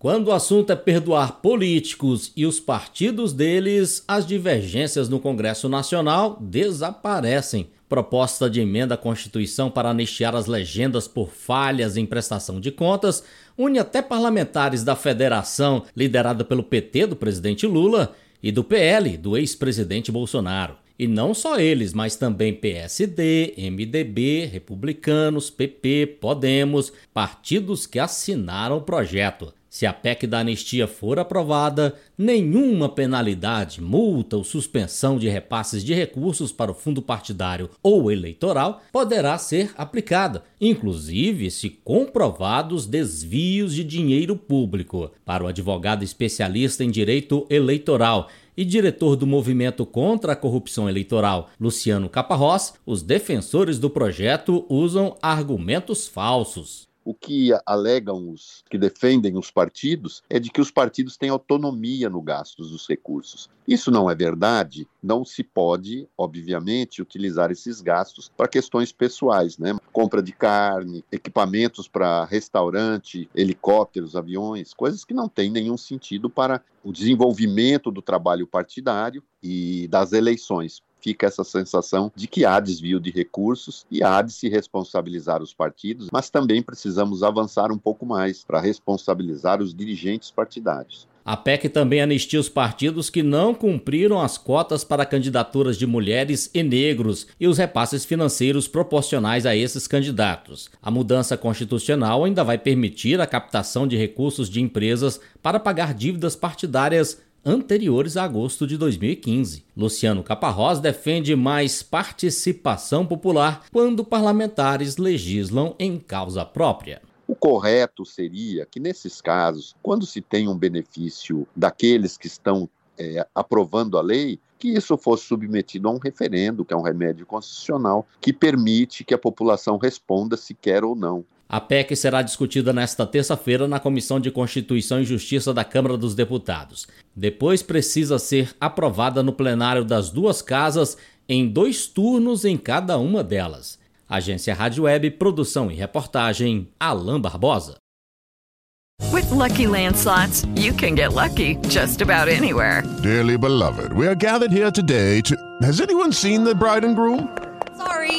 Quando o assunto é perdoar políticos e os partidos deles, as divergências no Congresso Nacional desaparecem. Proposta de emenda à Constituição para anistiar as legendas por falhas em prestação de contas une até parlamentares da federação, liderada pelo PT do presidente Lula, e do PL, do ex-presidente Bolsonaro. E não só eles, mas também PSD, MDB, Republicanos, PP, Podemos, partidos que assinaram o projeto. Se a PEC da anistia for aprovada, nenhuma penalidade, multa ou suspensão de repasses de recursos para o fundo partidário ou eleitoral poderá ser aplicada, inclusive se comprovados desvios de dinheiro público. Para o advogado especialista em direito eleitoral e diretor do Movimento contra a Corrupção Eleitoral, Luciano Caparrós, os defensores do projeto usam argumentos falsos. O que alegam os que defendem os partidos é de que os partidos têm autonomia no gasto dos recursos. Isso não é verdade. Não se pode, obviamente, utilizar esses gastos para questões pessoais, né? Compra de carne, equipamentos para restaurante, helicópteros, aviões, coisas que não têm nenhum sentido para o desenvolvimento do trabalho partidário e das eleições fica essa sensação de que há desvio de recursos e há de se responsabilizar os partidos, mas também precisamos avançar um pouco mais para responsabilizar os dirigentes partidários. A PEC também anistia os partidos que não cumpriram as cotas para candidaturas de mulheres e negros e os repasses financeiros proporcionais a esses candidatos. A mudança constitucional ainda vai permitir a captação de recursos de empresas para pagar dívidas partidárias anteriores a agosto de 2015. Luciano Caparrós defende mais participação popular quando parlamentares legislam em causa própria. O correto seria que, nesses casos, quando se tem um benefício daqueles que estão é, aprovando a lei, que isso fosse submetido a um referendo, que é um remédio constitucional, que permite que a população responda se quer ou não. A PEC será discutida nesta terça-feira na Comissão de Constituição e Justiça da Câmara dos Deputados. Depois precisa ser aprovada no plenário das duas casas em dois turnos em cada uma delas. Agência Rádio Web, produção e reportagem, Alain Barbosa. With lucky landslots, you can get lucky just about anywhere. Dearly beloved, we are gathered here today to. Has anyone seen the bride and groom?